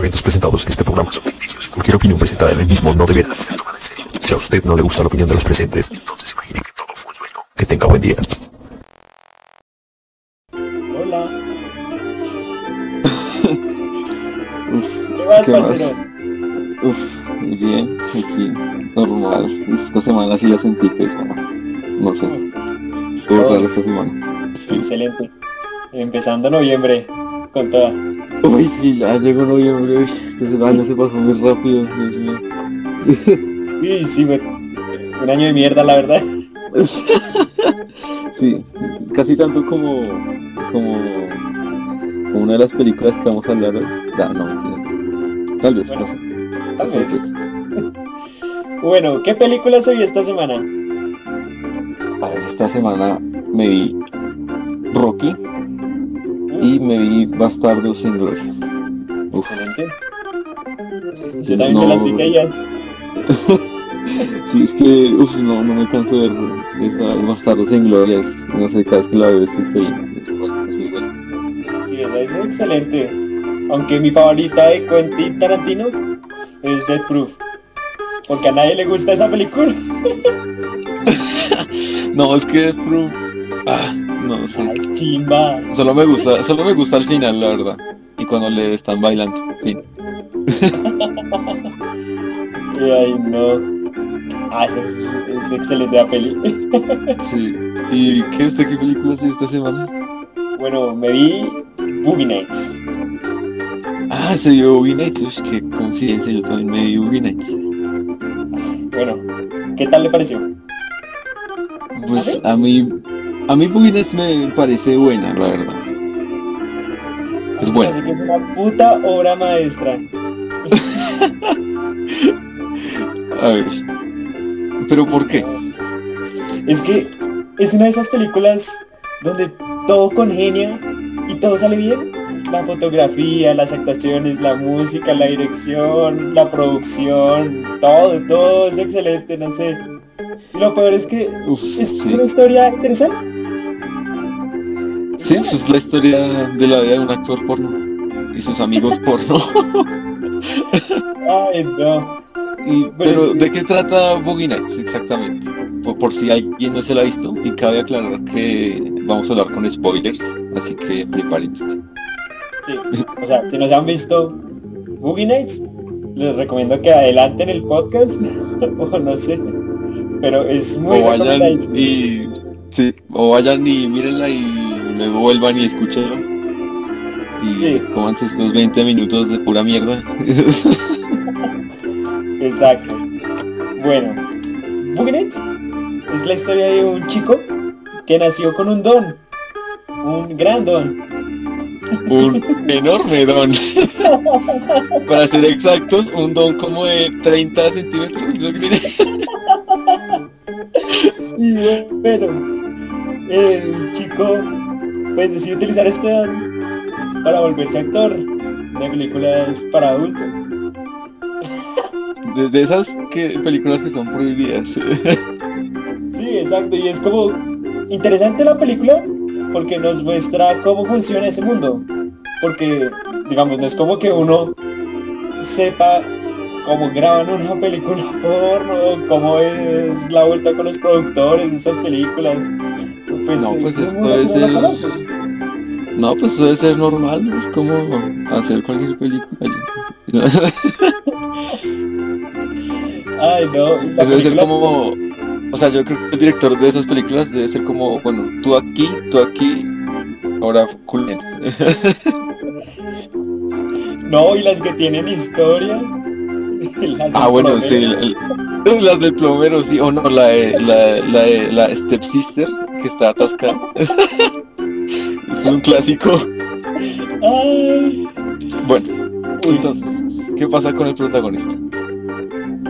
eventos presentados en este programa son ficticios. Cualquier opinión presentada en el mismo no deberá ser tomada en serio. Si a usted no le gusta la opinión de los presentes, entonces imagine que todo fue un sueño. Que tenga buen día. Hola. ¿Qué ¿qué? Uf, muy bien, aquí, normal. Esta semana sí la sentí pesada. No sé, estuvo rara esta semana. Sí. Excelente. Empezando noviembre con toda. Uy, sí, ya llegó noviembre, uy, este año se pasó muy rápido, Dios mío. Sí, sí, me- un año de mierda, la verdad. Sí, casi tanto como, como, como una de las películas que vamos a hablar hoy. Da, no, mentiras. Tal vez, no sé. Tal vez. Bueno, ¿qué película se vio esta semana? A ver, esta semana me vi Rocky y me vi Bastardos sin Gloria. Excelente. Yo también me las vi ellas. Sí, es que uf, no, no me canso de ver esa Bastardos sin Gloria. No sé, cada vez que la veo es bueno. Sí, esa es excelente. Aunque mi favorita de Quentin Tarantino es Death Proof. Porque a nadie le gusta esa película. No, es que Proof, ah, no chimba. Solo me gusta, solo me gusta al final, la verdad. Y cuando le están bailando. Fin. Y ay, no. Ah, esa es, es excelente la peli. Sí. ¿Y qué usted qué película vio esta semana? Bueno, me vi Boogie Nights. Ah, se vio Boogie Nights. Qué coincidencia, yo también me vi Boogie Nights. Bueno, ¿qué tal le pareció? Pues a mí, a mí Nights me parece buena, la verdad. Es Así buena. que es una puta obra maestra. A ver. ¿Pero por qué? Es que es una de esas películas donde todo congenia y todo sale bien. La fotografía, las actuaciones, la música, la dirección, la producción, todo, todo es excelente, no sé. Y lo peor es que Uf, es sí. una historia interesante. Sí, pues la historia de la vida de un actor porno y sus amigos porno. Ay, no. Y, Pero es ¿de qué trata Boogie Nights exactamente? Por, por si alguien no se la ha visto, y cabe aclarar que vamos a hablar con spoilers, así que prepárense. Sí, o sea, si no se han visto Boogie Nights, les recomiendo que adelanten el podcast, o no sé, pero es muy O vayan y sí, o vayan y mírenla y vuelvan y escúchenlo. Y Sí. cómanse estos 20 minutos de pura mierda. Exacto. Bueno, Nights es la historia de un chico que nació con un don, un gran don. un enorme don. Para ser exactos, un don como de 30 centímetros. Y bueno, el chico pues decidió utilizar este don para volverse actor de películas para adultos. De, de esas que, películas que son prohibidas. Sí, exacto. Y es como interesante la película porque nos muestra cómo funciona ese mundo. Porque, digamos, no es como que uno sepa cómo graban una película porno, cómo es la vuelta con los productores de esas películas. Pues, no, pues esto debe ser... no pues debe ser normal, ¿no? es como hacer cualquier película. Ay, no. la debe ser como... O sea, yo creo que el director de esas películas debe ser como, bueno, tú aquí, tú aquí, ahora culmen. No, y las que tienen historia. Las Ah, bueno, plomero. sí, el- el- las del plomero, sí, o no, la de la, la, de la stepsister que está atascada. es un clásico. Ay. Bueno, entonces, ¿qué pasa con el protagonista?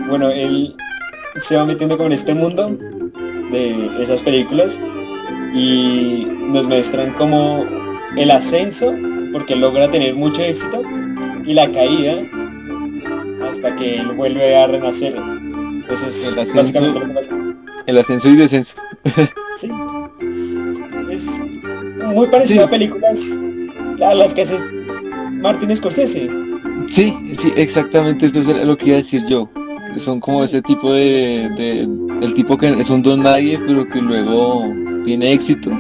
Bueno, él se va metiendo con este mundo de esas películas y nos muestran como el ascenso, porque logra tener mucho éxito, y la caída hasta que él vuelve a renacer. Eso es El ascenso. básicamente lo que pasa. El ascenso y descenso. Sí. Es muy parecido Sí. a películas a las que hace Martin Scorsese. Sí, sí, exactamente, esto es lo que iba a decir yo. Son como ese tipo de, de, el tipo que es un don nadie, pero que luego tiene éxito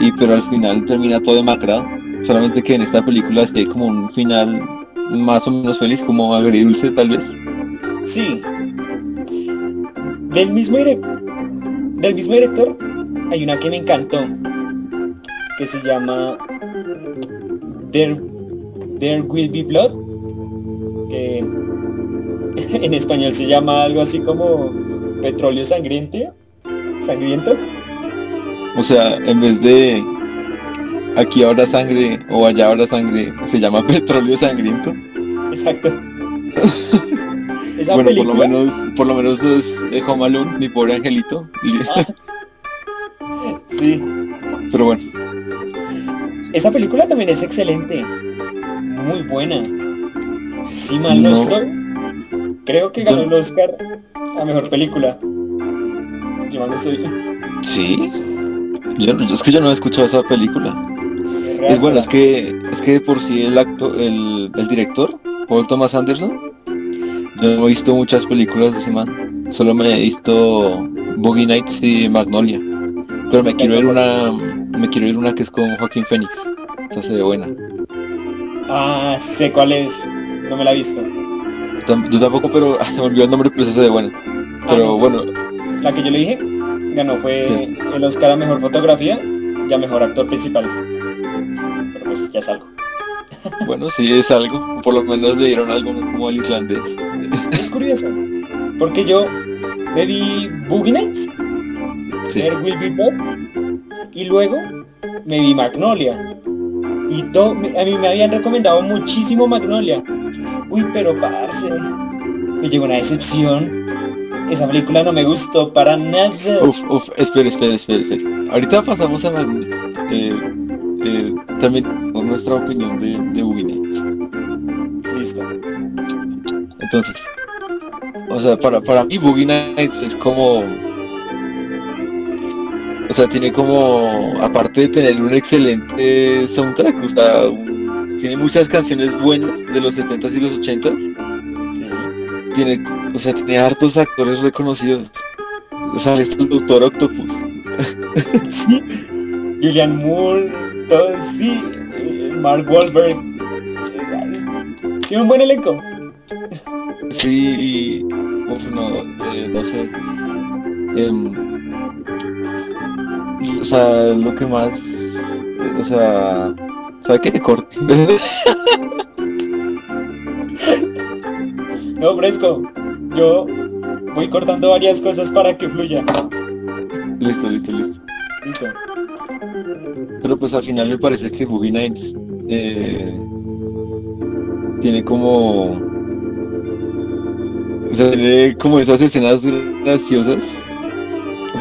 y pero al final termina todo demacrado. Solamente que en esta película sí hay como un final más o menos feliz, como agridulce tal vez. Sí. Del mismo, del mismo director hay una que me encantó, que se llama There, There Will Be Blood, que en español se llama algo así como Petróleo Sangriento. Sangriento. O sea, en vez de aquí ahora sangre o allá ahora sangre, se llama petróleo sangriento. Exacto. bueno, por lo menos, por lo menos es Home mi pobre angelito. Ah. Sí. Pero bueno. Esa película también es excelente. Muy buena. Si mal no, estoy, creo que ganó el Oscar a mejor película. Mal no estoy. Sí. Yo, es que yo no he escuchado esa película. Es bueno, es que es que por sí el acto, el, el director, Paul Thomas Anderson, yo no he visto muchas películas de ese man. Solo me he visto Boogie Nights y Magnolia. Pero me quiero ir una me quiero ir una que es con Joaquín Phoenix. Esa se ve buena. Ah, sé cuál es. No me la he visto. Yo tampoco, pero se me olvidó el nombre, pero esa se ve buena. Pero ah, bueno. La que yo le dije ganó fue el Oscar a Mejor Fotografía y a Mejor Actor Principal. Pero pues ya es algo. Bueno, sí es algo. Por lo menos le dieron algo como al irlandés. Es curioso, porque yo me vi Boogie Nights, Will Be Bob, y luego me vi Magnolia. Y todo, a mí me habían recomendado muchísimo Magnolia. Uy, pero parce, me llegó una decepción esa película no me gustó para nada. Uf, uf, espera, espera, espera, Ahorita pasamos a eh, eh, también con nuestra opinión de, de Boogie Listo. Entonces, o sea, para, para mí Boogie Nights es como... O sea, tiene como, aparte de tener un excelente soundtrack, o sea, tiene muchas canciones buenas de los 70s y los 80s tiene, o sea, tiene hartos actores reconocidos. O sea, es el Doctor Octopus. sí, Julian Moore, todo, sí, eh, Mark Wahlberg. Tiene un buen elenco. Sí, y, uf, no, eh, no sé. Em, o sea, lo que más, o sea, ¿sabe qué? Corte. No, Fresco, yo voy cortando varias cosas para que fluya. Listo, listo, listo. Listo. Pero pues al final me parece que Boogie Nights eh, tiene como... O sea, tiene como esas escenas graciosas.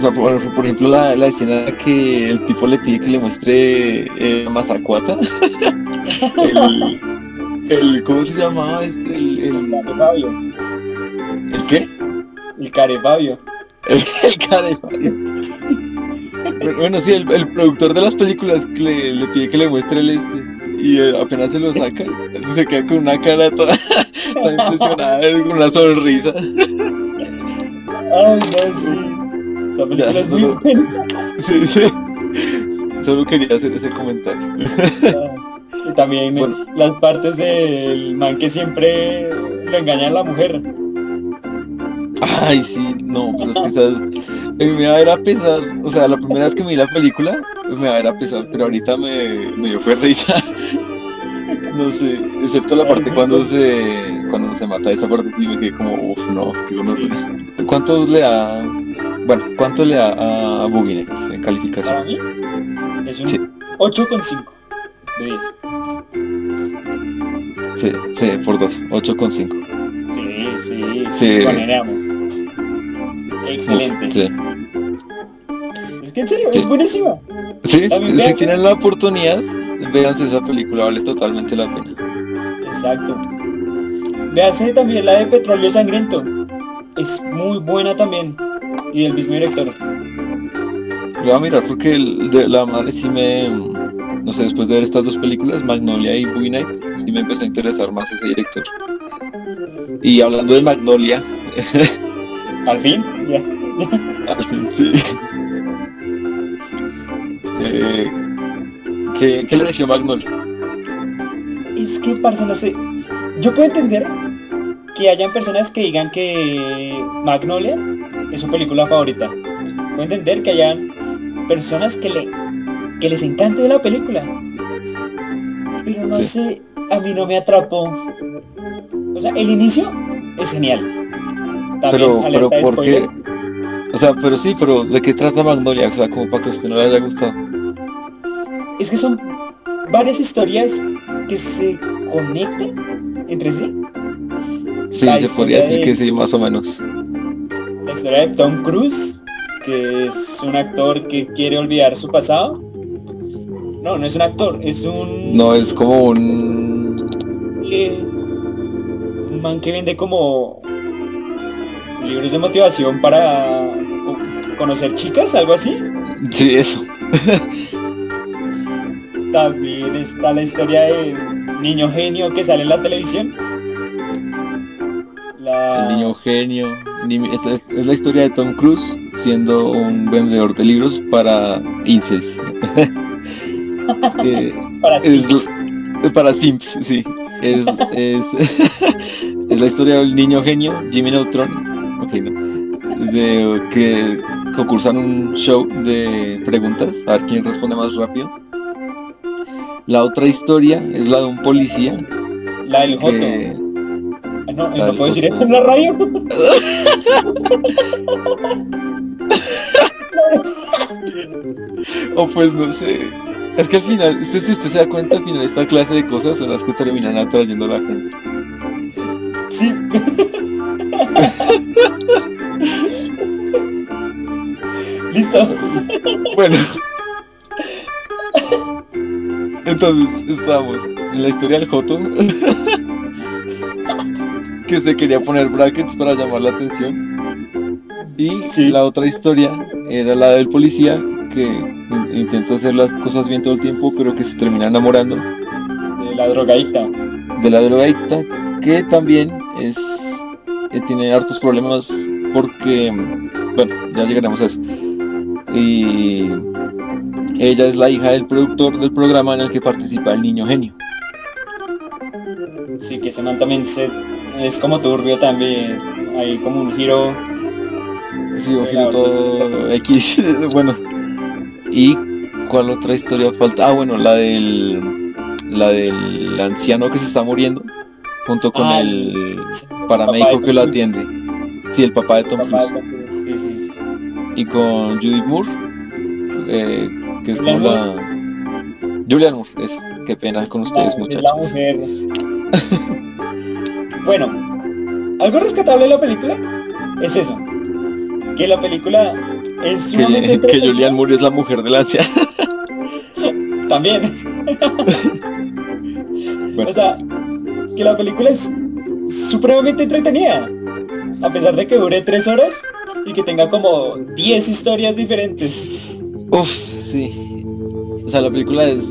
O sea, por, ejemplo, la, la, escena que el tipo le pide que le muestre eh, Mazacuata. el, el, ¿cómo se llamaba este? El, el... Carefabio. ¿El qué? El Carefabio. El, el Carefabio. bueno, sí, el, el, productor de las películas le, le, pide que le muestre el este y eh, apenas se lo saca, se queda con una cara toda, toda impresionada, con una sonrisa. Ay, no, sí. Esa película es muy buena. Sí, sí. Solo quería hacer ese comentario. Ah. Y también las partes del man que siempre le engaña a la mujer. Ay, sí, no, pero es que quizás me va a ver a pesar, o sea, la primera vez que me vi la película me va a ver a pesar, pero ahorita me, me dio fue risa. No sé, excepto la parte cuando se cuando se mata esa parte sí me quedé como, uff, no, qué bueno. ¿Cuánto le da, bueno, cuánto le da a Boogie en calificación? Para mí es un sí. 8,5 de 10. Sí, sí, por dos, 8,5. Sí, sí, sí. Excelente. Sí. Es que en serio, es buenísima. Sí, si tienen la oportunidad, véanse esa película, vale totalmente la pena. Exacto. Véanse también la de Petróleo Sangriento. Es muy buena también. Y del mismo director. Voy a mirar porque el, de la madre sí me... No sé, después de ver estas dos películas, Magnolia y Boogie Night, sí me empezó a interesar más ese director. Y hablando de Magnolia, Al fin, ya. al fin, sí. Eh, ¿qué, ¿Qué le pareció Magnolia? Es que, parce, no sé. Yo puedo entender que hayan personas que digan que Magnolia es su película favorita. Puedo entender que hayan personas que le que les encante la película. Pero no Sí. sé, a mí no me atrapó. O sea, el inicio es genial. También, Pero, pero ¿por qué? O sea, pero sí, pero ¿de qué trata Magnolia? O sea, como para que usted no le haya gustado. Es que son varias historias que se conectan entre sí. Sí, La se podría decir de- que sí, más o menos. La historia de Tom Cruise, que es un actor que quiere olvidar su pasado. No, no es un actor, es un, No, es como un... eh, un man que vende como libros de motivación para co- conocer chicas, algo así. Sí, eso. También está la historia del niño genio que sale en la televisión. La... El niño genio. Es, la historia de Tom Cruise siendo un vendedor de libros para incels. Eh, para es, Sims. para Sims, sí. Es, es, es la historia del niño genio, Jimmy Neutron, ok, no, de, que concursan un show de preguntas, a ver quién responde más rápido. La otra historia es la de un policía La del Joto. No, eh, no puedo decir Joto. eso en la radio. O pues no sé. Es que al final, usted si usted se da cuenta, al final esta clase de cosas son las que terminan atrayendo a la gente. Sí. Listo. Bueno. Entonces, estamos en la historia del Joto. que se quería poner brackets para llamar la atención. Y Sí. la otra historia era la del policía que in- intenta hacer las cosas bien todo el tiempo, pero que se termina enamorando De la drogadicta. de la drogadicta, que también es eh, tiene hartos problemas porque, bueno, ya llegaremos a eso. Y ella es la hija del productor del programa en el que participa el niño genio. Sí, que ese man también se, es como turbio también. Hay como un giro. Sí, un giro todo X, bueno. ¿Y cuál otra historia falta? Ah, bueno, la del la del anciano que se está muriendo junto con Ah, el paramédico que lo atiende. Sí, el papá de Tom Papá Cruise. Sí, sí. y con Judith Moore, eh, que es como la... Julian Moore, eso, qué pena con ustedes muchachos. la mujer. bueno, algo rescatable de la película es eso. Que la película es sumamente Que. Julian Moore es la mujer de la. También. Bueno. O sea, que la película es supremamente entretenida. A pesar de que dure tres horas y que tenga como 10 historias diferentes. Uf, sí. O sea, la película es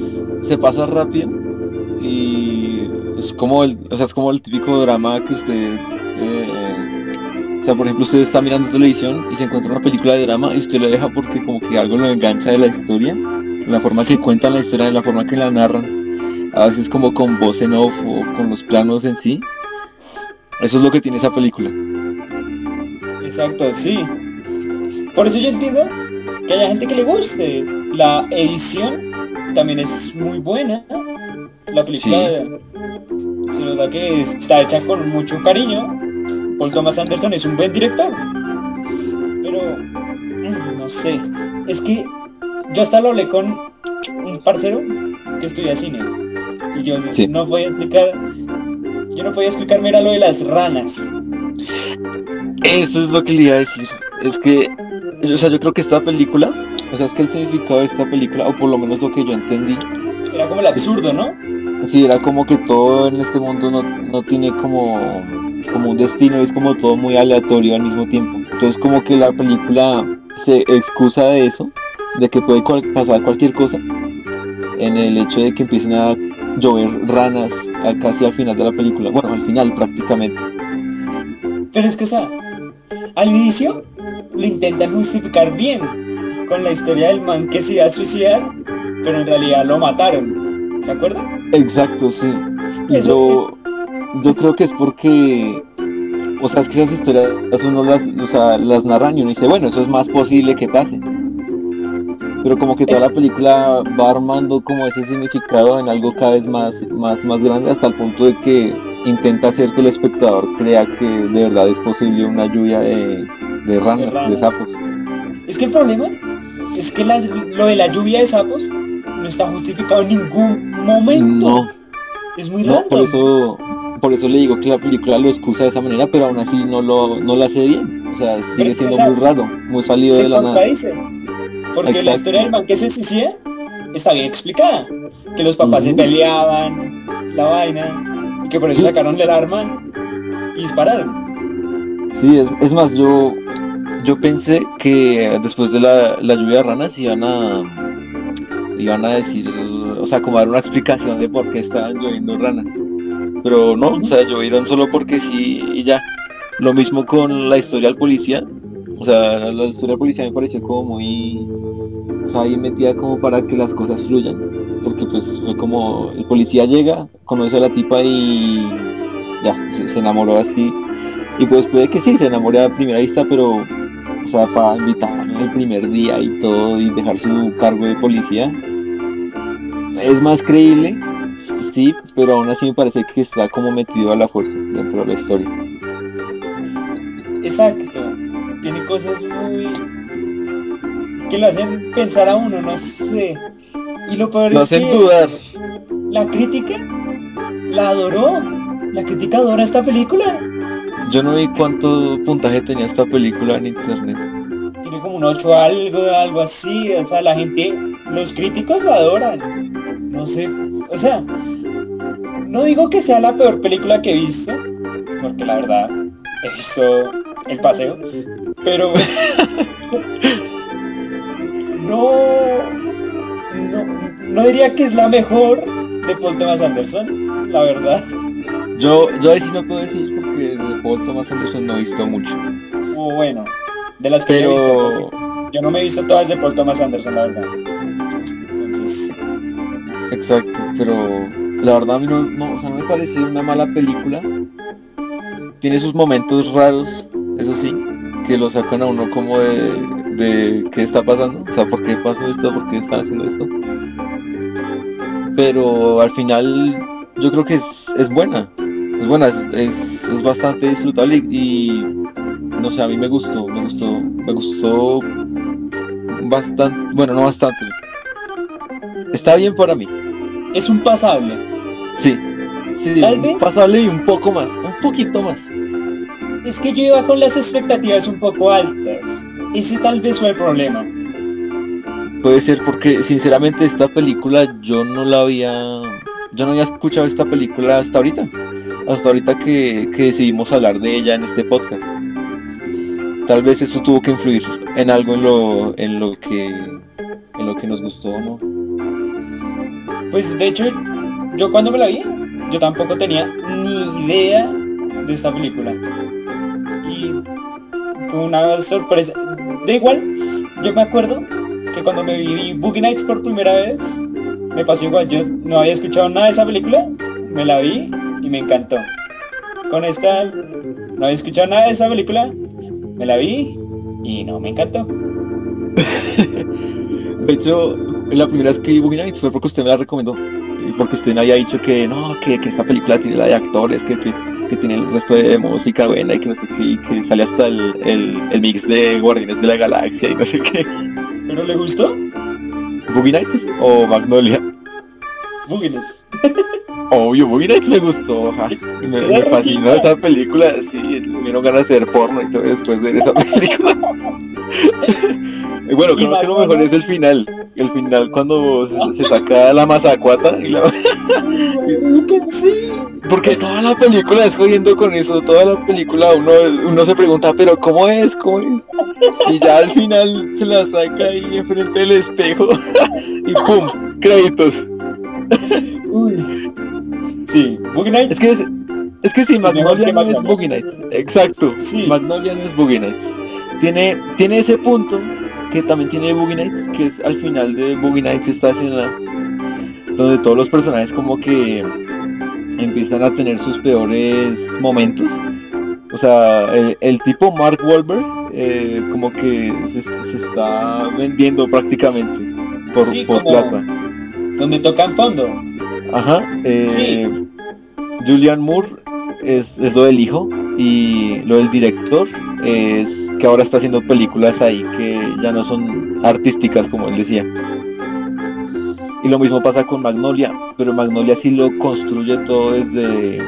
se pasa rápido y es como el, o sea, es como el típico drama que usted eh, o sea, por ejemplo, usted está mirando televisión y se encuentra una película de drama y usted la deja porque como que algo lo engancha de la historia, la forma que cuentan la historia, la forma que la narran, a veces como con voz en off o con los planos en sí. Eso es lo que tiene esa película. Exacto, sí. Por eso yo entiendo que haya gente que le guste. La edición también es muy buena. La película se nota que está hecha con mucho cariño. Paul Thomas Anderson es un buen director. Pero, mm, no sé. Es que yo hasta lo hablé con un parcero que estudia cine. Y yo Sí. no podía explicar, yo no podía explicarme era lo de las ranas. Eso es lo que le iba a decir. Es que, o sea, yo creo que esta película, o sea, es que el significado de esta película, o por lo menos lo que yo entendí, Era como el absurdo, ¿no? Sí, era como que todo en este mundo no, no tiene como, como un destino, es como todo muy aleatorio al mismo tiempo. Entonces como que la película se excusa de eso, de que puede pasar cualquier cosa, en el hecho de que empiecen a llover ranas casi al final de la película. Bueno, al final prácticamente. Pero es que, o sea, al inicio lo intentan justificar bien con la historia del man que se iba a suicidar, pero en realidad lo mataron. ¿Se acuerdan? Exacto, sí. Yo, yo creo que es porque, o sea, es que esas historias uno las, o sea, las narran y uno dice, bueno, eso es más posible que pase. Pero como que toda la película va armando como ese significado en algo cada vez más, más, más grande hasta el punto de que intenta hacer que el espectador crea que de verdad es posible una lluvia de, de ranas, de, sapos. Es que el problema es que lo de la lluvia de sapos no está justificado en ningún momento. No. Es muy raro. Por eso, por eso le digo que la película lo excusa de esa manera, pero aún así no lo, no lo hace bien. O sea, sigue siendo muy raro, muy salido de la nada. Porque la historia del man que se está bien explicada. Que los papás se peleaban, la vaina, y que por eso sacaron el arma y dispararon. Sí, es, es más, yo yo pensé que después de la, lluvia de ranas iban a iban a decir, o sea, como dar una explicación de por qué estaban lloviendo ranas. Pero no, o sea, llovieron solo porque sí y ya. Lo mismo con la historia del policía. O sea, la historia del policía me pareció como muy, o sea, ahí metida como para que las cosas fluyan. Porque pues fue como, el policía llega, conoce a la tipa y ya, se, enamoró así. Y pues puede que sí, se enamore a primera vista, pero o sea, para invitarme el primer día y todo y dejar su cargo de policía, es más creíble, sí, pero aún así me parece que está como metido a la fuerza dentro de la historia. Exacto, tiene cosas muy que lo hacen pensar a uno, no sé. Y lo peor es que dudar. la crítica la adoró. La crítica adora esta película. Yo no vi cuánto puntaje tenía esta película en internet. Tiene como un 8 algo, algo así. O sea, la gente, los críticos lo adoran. No sé, o sea, no digo que sea la peor película que he visto, porque la verdad he visto El Paseo, pero no, no, no diría que es la mejor de Paul Thomas Anderson, la verdad. Yo, yo ahí sí no puedo decir porque de Paul Thomas Anderson no he visto mucho. Oh, bueno, de las que he visto. Yo no me he visto todas de Paul Thomas Anderson, la verdad. Exacto, pero la verdad a mí no, o sea, no me parece una mala película. Tiene sus momentos raros, eso sí, que lo sacan a uno como de, de qué está pasando, o sea, por qué pasó esto, por qué está haciendo esto. Pero al final yo creo que es, es buena, es buena, es, es, bastante disfrutable y, no sé, a mí me gustó, me gustó, me gustó bastante, bueno, no bastante. Está bien para mí. Es un pasable. Sí, sí, un pasable y un poco más, un poquito más. Es que yo iba con las expectativas un poco altas. Ese tal vez fue el problema. Puede ser porque sinceramente esta película yo no la había yo no había escuchado esta película hasta ahorita hasta ahorita que, decidimos hablar de ella en este podcast. Tal vez eso tuvo que influir en algo en lo, en lo que en lo que nos gustó no. Pues de hecho, yo cuando me la vi, yo tampoco tenía ni idea de esta película. Y fue una sorpresa. De igual, yo me acuerdo que cuando me vi Boogie Nights por primera vez, me pasó igual. Yo no había escuchado nada de esa película, me la vi y me encantó. Con esta no había escuchado nada de esa película, me la vi y no, me encantó. de hecho, la primera vez que vi Boogie Nights fue porque usted me la recomendó. Y porque usted me había dicho que no, que, esta película tiene la de actores, que, que, tiene el resto de música buena y que no sé qué, y que sale hasta el, el, mix de Guardianes de la Galaxia y no sé qué. ¿Pero le gustó? ¿Boogie Nights o Magnolia? Boogie Nights. Obvio, Boogie Nights me gustó, me, fascinó esa película, sí, me dieron ganas de hacer porno y todo después de ver esa película. bueno, creo que lo mejor es el final, el final cuando se, saca la mazacuata y la... Porque toda la película es jodiendo con eso, toda la película uno, uno se pregunta, pero ¿cómo es? ¿Cómo es? Y ya al final se la saca ahí enfrente del espejo y ¡pum! Créditos. Uy. Sí, Boogie Nights. Es que, es, es que sí, Magnolia que no es. Boogie Nights. Exacto. Sí. Magnolia no es Boogie Nights. Tiene, tiene ese punto que también tiene Boogie Nights, que es al final de Boogie Nights esta escena donde todos los personajes como que empiezan a tener sus peores momentos. O sea, el, el tipo Mark Wahlberg eh, como que se, se está vendiendo prácticamente por, Sí, por como- plata. Donde tocan fondo. Ajá. eh, Sí. Julian Moore es, es lo del hijo y lo del director es que ahora está haciendo películas ahí que ya no son artísticas como él decía. Y lo mismo pasa con Magnolia, pero Magnolia sí lo construye todo desde,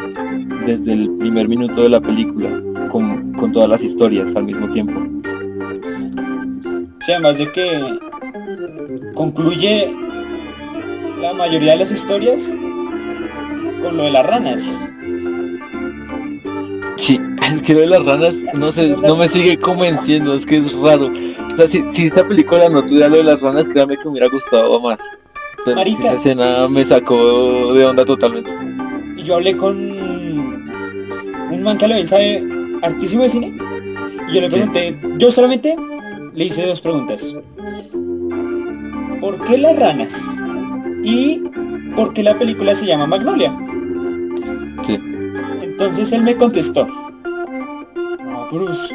desde el primer minuto de la película, con, con todas las historias al mismo tiempo. Sí, además de que concluye la mayoría de las historias con lo de las ranas. Sí, es que lo de las ranas no sé, no me sigue convenciendo, es que es raro. O sea, si, si esta película no tuviera lo de las ranas, créame que me hubiera gustado más. Marica. esa escena me sacó de onda totalmente. Y yo hablé con un man que lo bien sabe hartísimo de cine. Y yo le pregunté, yo solamente le hice dos preguntas. ¿Por qué las ranas? Y ¿por qué la película se llama Magnolia? Entonces él me contestó. No, Bruce.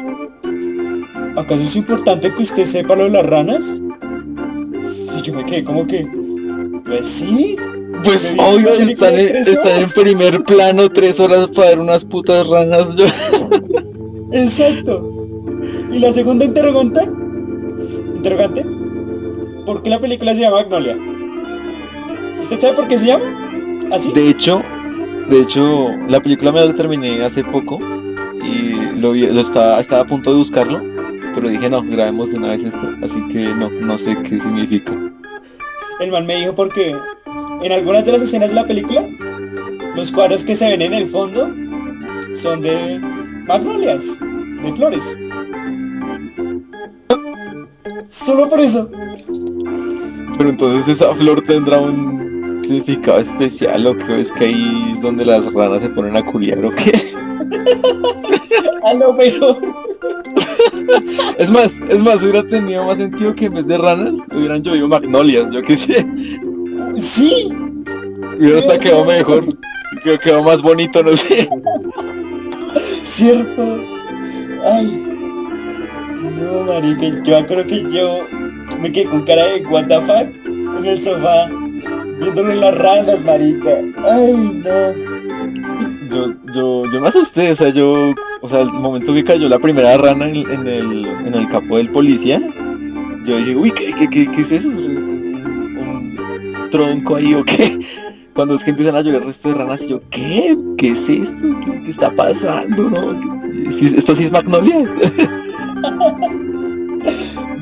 ¿Acaso es importante que usted sepa lo de las ranas? Y yo me quedé como que, pues sí. Pues obvio, están en, están primer plano tres horas para ver unas putas ranas. Yo, Exacto. Y la segunda interrogante, interrogante, ¿por qué la película se llama Magnolia? ¿Usted sabe por qué se llama? ¿Así? de hecho, de hecho, la película me la terminé hace poco y lo, vi- lo estaba, estaba a punto de buscarlo, pero dije no, grabemos de una vez esto, así que no, no sé qué significa. El man me dijo porque en algunas de las escenas de la película, los cuadros que se ven en el fondo son de magnolias, de flores. Solo por eso. Pero entonces esa flor tendrá un significado especial o que es que ahí es donde las ranas se ponen a curiar o qué. A lo mejor. Es más, es más, hubiera tenido más sentido que en vez de ranas hubieran llovido magnolias, yo qué sé. Sí. Hubiera hasta quedado mejor, que quedó más bonito, no sé. Cierto. Ay. No, marica, yo creo que yo me quedé con cara de what the fuck en el sofá, viéndolo en las ranas, marica. Ay, no. Yo, yo, yo me asusté, o sea, yo, o sea, el momento que cayó la primera rana en, en el, en el capo del policía, yo dije, uy, ¿qué, qué, qué, qué es eso? ¿Es un, un tronco ahí o qué? Cuando es que empiezan a llover el resto de ranas, yo, ¿qué? ¿Qué es esto? ¿Qué, qué está pasando? ¿No? ¿Qué- si- ¿Esto sí es Magnolia?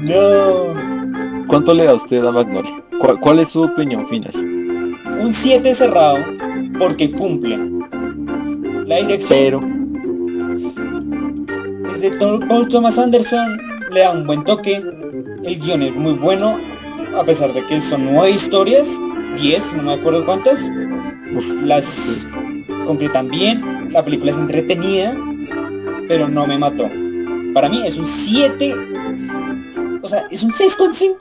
No. ¿Cuánto le da usted a Magnolia? ¿Cuál, cuál es su opinión final? Un 7 cerrado porque cumple. La dirección Pero, es de Paul Thomas Anderson, le da un buen toque. El guion es muy bueno, a pesar de que son nueve historias, 10, no me acuerdo cuántas. uf, Las concretan bien, la película es entretenida, pero no me mató. Para mí es un 7, o sea, es un 6,5,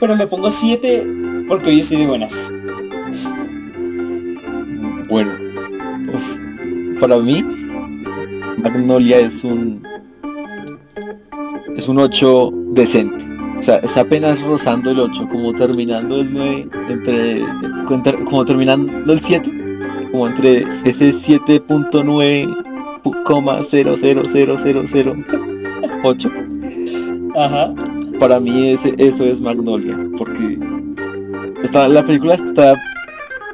pero le pongo 7 porque hoy estoy de buenas. Bueno, uf, para mí, Magnolia es un es un 8 decente. O sea, es apenas rozando el 8, como terminando el 9, entre, entre- como terminando el 7, como entre ese 7.9 pu- coma 0000008. Ajá. Para mí ese, eso es Magnolia, porque está, la película está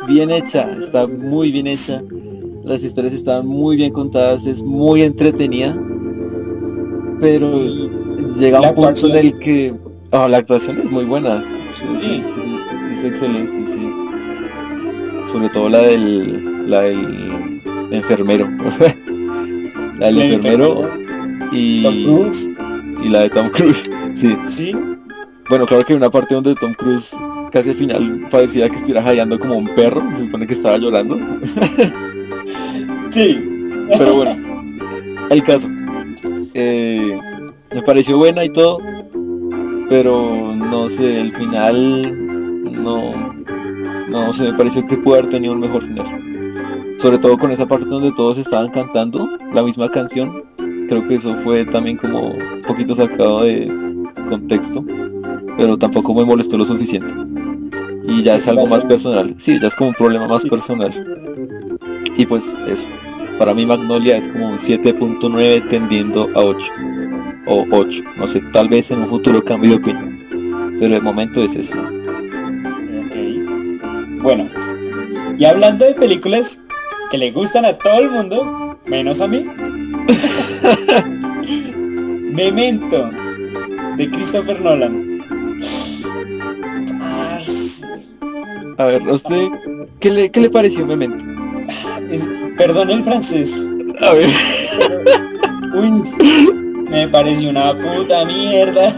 bien hecha, está muy bien hecha, las historias están muy bien contadas, es muy entretenida, pero llega un punto en el que ah, la actuación es muy buena, es, Sí. es- es excelente, sí. Sobre todo la del, la del enfermero, la del enfermero y, Tom y la de Tom Cruise, sí. sí. Bueno, claro que hay una parte donde Tom Cruise casi al final parecía que estuviera jadeando como un perro, se supone que estaba llorando. Sí. Pero bueno, el caso. Eh, me pareció buena y todo, pero no sé, el final no, no sé, me pareció que pudo haber tenido un mejor final. Sobre todo con esa parte donde todos estaban cantando la misma canción. Creo que eso fue también como un poquito sacado de contexto, pero tampoco me molestó lo suficiente. Y ya Sí, es algo más personal. Sí, ya es como un problema más Sí. personal. Y pues eso. Para mí Magnolia es como un 7.9 tendiendo a 8. O 8. No sé, tal vez en un futuro cambie de opinión. Pero de momento es eso. Ok. Bueno, y hablando de películas que le gustan a todo el mundo, menos a mí. Memento, de Christopher Nolan. A ver, ¿a usted qué le, qué le pareció Memento? Perdón el francés. A ver. Uy, me pareció una puta mierda.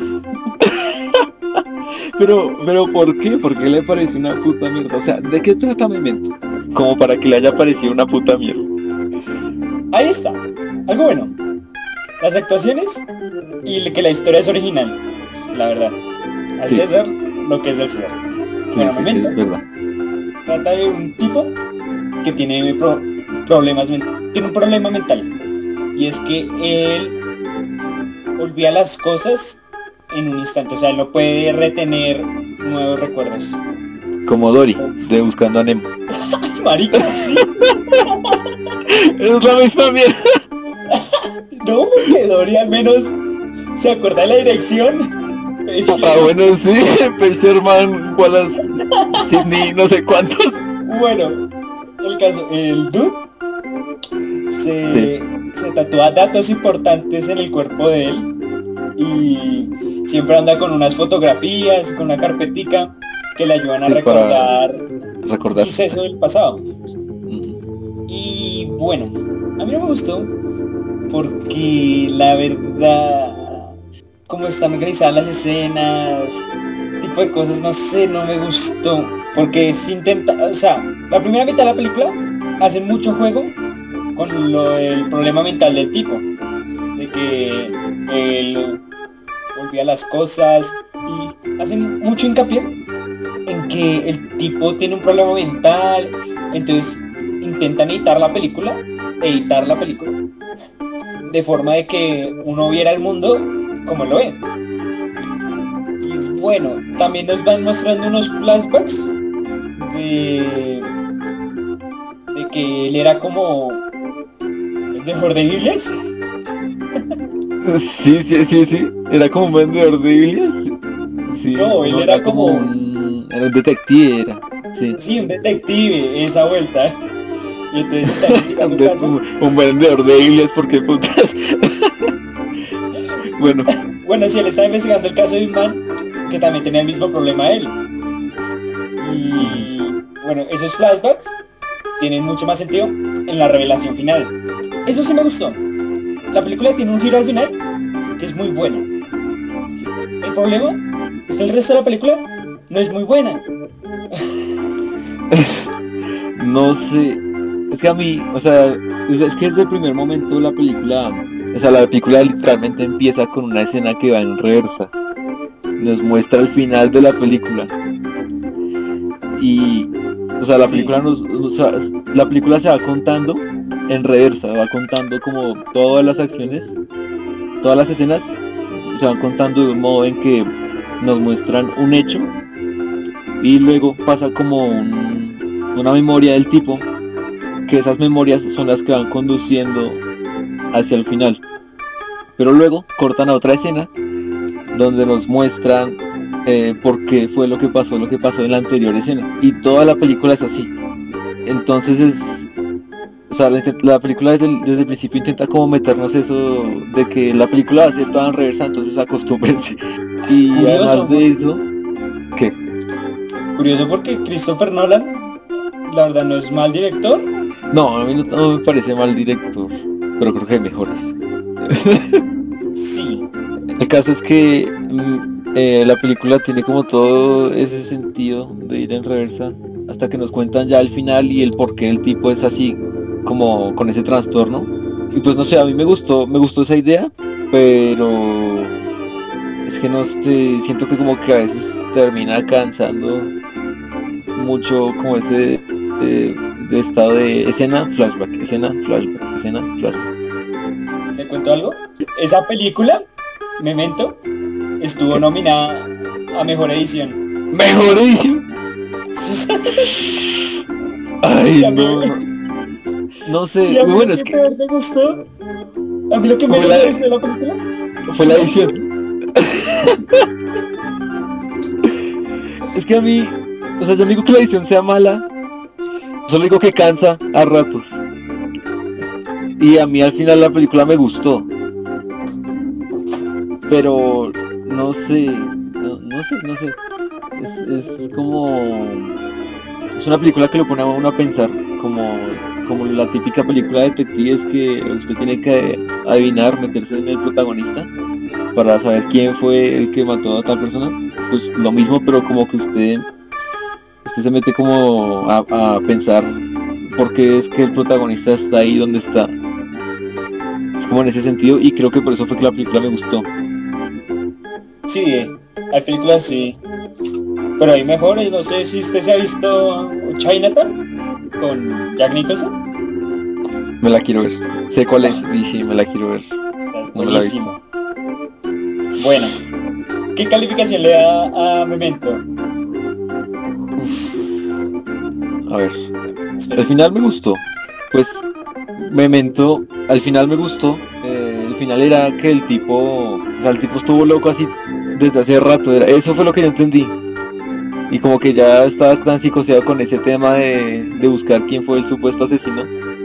Pero, pero ¿por qué? ¿Por qué le pareció una puta mierda? O sea, ¿de qué trata Memento? Como para que le haya parecido una puta mierda. Ahí está. Algo bueno. Las actuaciones y que la historia es original. La verdad. Al Sí. César, lo que es del César. Sí, sí, sí. Trata de un tipo que tiene pro- problemas tiene un problema mental. Y es que él olvida las cosas en un instante. O sea, él no puede retener nuevos recuerdos. Como Dory, de Buscando a Nemo. Marica, sí. Es la misma mierda. No, porque Dory al menos se acuerda de la dirección. Ah, bueno, sí, Per Sherman, Wallace, Sidney, no sé cuántos. Bueno, el caso, el dude se, se tatúa datos importantes en el cuerpo de él y siempre anda con unas fotografías, con una carpetica que le ayudan a Sí, recordar Recordar. sucesos del pasado. Y bueno, a mí no me gustó porque la verdad, como están organizadas las escenas, tipo de cosas, no sé, no me gustó. Porque se intenta, o sea, la primera mitad de la película hace mucho juego con lo del problema mental del tipo. De que él olvida las cosas y hacen mucho hincapié en que el tipo tiene un problema mental, entonces intentan editar la película, editar la película, de forma de que uno viera el mundo como lo ve. Y bueno, también nos van mostrando unos flashbacks de, de que él era como el mejor de Biblias. Sí, sí, sí, sí. Era como un vendedor de Biblias. Sí. No, él era como- un... Era un detective, era. Sí. Sí, un detective, esa vuelta. Y entonces está Un, un vendedor de Biblias, porque putas. Bueno, Bueno, sí, él estaba investigando el caso de un man que también tenía el mismo problema él. Y bueno, esos flashbacks tienen mucho más sentido en la revelación final. Eso sí me gustó. La película tiene un giro al final que es muy bueno. El problema es que el resto de la película no es muy buena. no sé. Es que a mí, o sea, es, que desde el primer momento la película, o sea, la película literalmente empieza con una escena que va en reversa. Nos muestra el final de la película. Y, o sea, la Sí. película nos, o sea, la película se va contando en reversa, va contando como todas las acciones, todas las escenas se van contando de un modo en que nos muestran un hecho y luego pasa como un- una memoria del tipo que esas memorias son las que van conduciendo hacia el final. Pero luego cortan a otra escena donde nos muestran eh, por qué fue lo que pasó lo que pasó en la anterior escena. Y toda la película es así. Entonces es o sea la, película desde el, desde el principio intenta como meternos eso de que la película va a ser toda en reversa entonces acostúmbrense. Y Curioso, además de eso ¿qué? Curioso porque Christopher Nolan, la verdad, no es mal director. No, a mí no, no me parece mal director, pero creo que hay mejores. Sí, El caso es que mm, eh, la película tiene como todo ese sentido de ir en reversa hasta que nos cuentan ya el final y el por qué el tipo es así. como con ese trastorno. Y pues no sé, a mí me gustó, me gustó esa idea, pero es que no sé, siento que como que a veces termina cansando mucho como ese de, estado de escena, flashback, escena, flashback, escena, flashback. ¿Te cuento algo? Esa película, Memento, estuvo nominada a Mejor Edición. ¿Mejor Edición? Ay, no, no. sé, muy bueno, es que... ¿Te gustó? A mí lo que me gustó de la película fue la edición. es que a mí, o sea, yo no digo que la edición sea mala, solo digo que cansa a ratos. Y a mí al final la película me gustó. Pero no sé, no, sé, no sé. Es, es, como... Es una película que lo pone a uno a pensar, como, como la típica película de detectives que usted tiene que adivinar, meterse en el protagonista para saber quién fue el que mató a tal persona. Pues lo mismo, pero como que usted usted se mete como a, pensar por qué es que el protagonista está ahí donde está. Es como en ese sentido y creo que por eso fue que la película me gustó. Sí, hay películas sí. Pero hay mejores, no sé si usted se ha visto Chinatown con Jack Nicholson. Me la quiero ver. Sé cuál es y sí, me la quiero ver. buenísimo. bueno, ¿qué calificación le da a Memento? A ver. Al final me gustó. Pues Memento, al final me gustó. Eh, el final era que el tipo, o sea, el tipo estuvo loco así desde hace rato. Era, eso fue lo que yo entendí. Y como que ya estaba tan psicoseado con ese tema de, de buscar quién fue el supuesto asesino,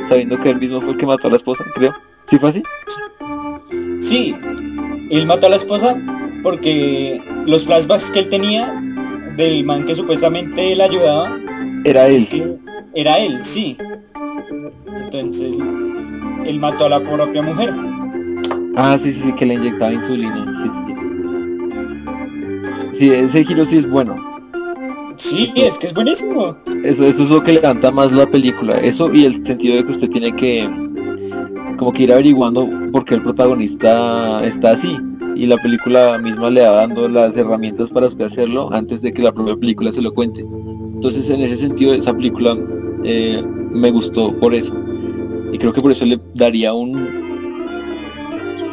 sabiendo que él mismo fue el que mató a la esposa, creo. ¿Sí fue así? Sí, él mató a la esposa porque los flashbacks que él tenía del man que supuestamente él ayudaba era él. era él, sí. Entonces, él mató a la propia mujer. Ah, sí, sí, sí, que le inyectaba insulina. Sí, sí, sí. Sí, ese giro sí es bueno. Sí, es que es buenísimo. Eso, eso es lo que levanta más la película. Eso y el sentido de que usted tiene que como que ir averiguando por qué el protagonista está así. Y la película misma le va dando las herramientas para usted hacerlo antes de que la propia película se lo cuente. Entonces en ese sentido esa película eh, me gustó por eso. Y creo que por eso le daría un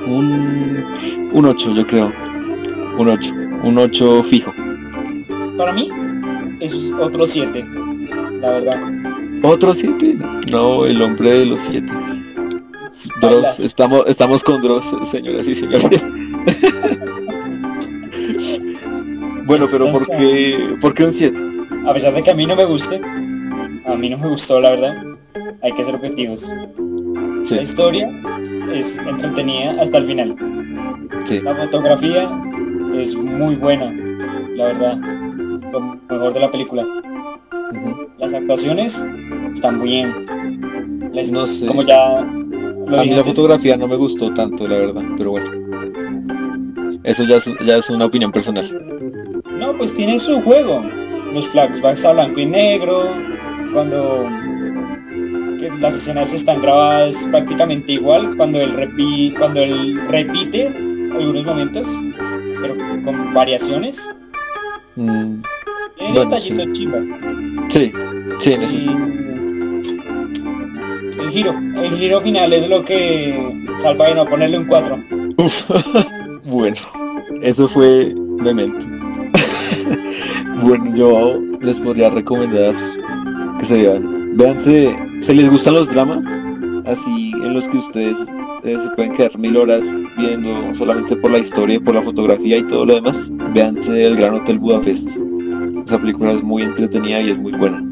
un, un 8 yo creo. Un 8. Un 8 fijo. Para mí es otro 7. La verdad. ¿Otro 7? No, el hombre de los 7. Dross, estamos, estamos con Dross, señoras y señores. bueno, pero ¿por qué, ¿por qué un 7? A pesar de que a mí no me guste, a mí no me gustó la verdad, hay que ser objetivos. La historia es entretenida hasta el final. La fotografía es muy buena, la verdad, lo mejor de la película. Las actuaciones están bien. no sé. Como ya a mí la fotografía no me gustó tanto, la verdad, pero bueno. Eso ya ya es una opinión personal. No, pues tiene su juego los flashbacks a blanco y negro, cuando las escenas están grabadas prácticamente igual, cuando él, repi cuando él repite algunos momentos, pero con variaciones. Mm, Tiene detallitos chivas. Sí, sí, en El giro, el giro final es lo que salva de no ponerle un 4. bueno, eso fue memento. Bueno, yo les podría recomendar que se vean. Véanse, ¿se les gustan los dramas? Así en los que ustedes eh, se pueden quedar mil horas viendo solamente por la historia, por la fotografía y todo lo demás. Véanse El Gran Hotel Budapest. Esa película es muy entretenida y es muy buena.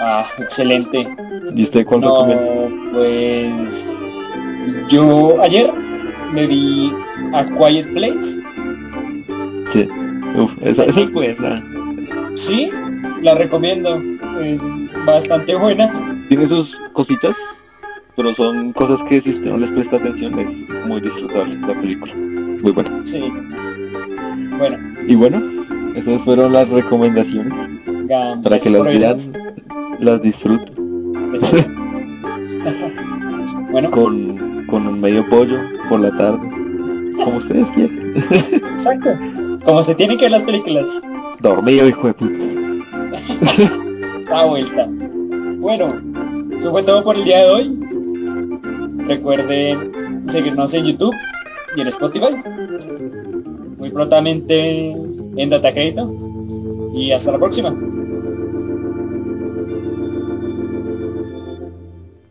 Ah, excelente. ¿Y usted cuál no, Pues yo ayer me vi A Quiet Place. Sí. Uf, esa, esa es buena. Sí, la recomiendo. bastante buena. Tiene sus cositas, pero son cosas que si usted no les presta atención es muy disfrutable la película. Es muy buena. Sí. Bueno. Y bueno, esas fueron las recomendaciones. para que las vean, las disfruten. bueno, con, con un medio pollo por la tarde. Como ustedes quieren. exacto. Como se tienen que ver las películas. Dormido, hijo de puta. A vuelta. Bueno, eso fue todo por el día de hoy. Recuerden seguirnos en YouTube y en Spotify. Muy prontamente en Data Crédito. Y hasta la próxima.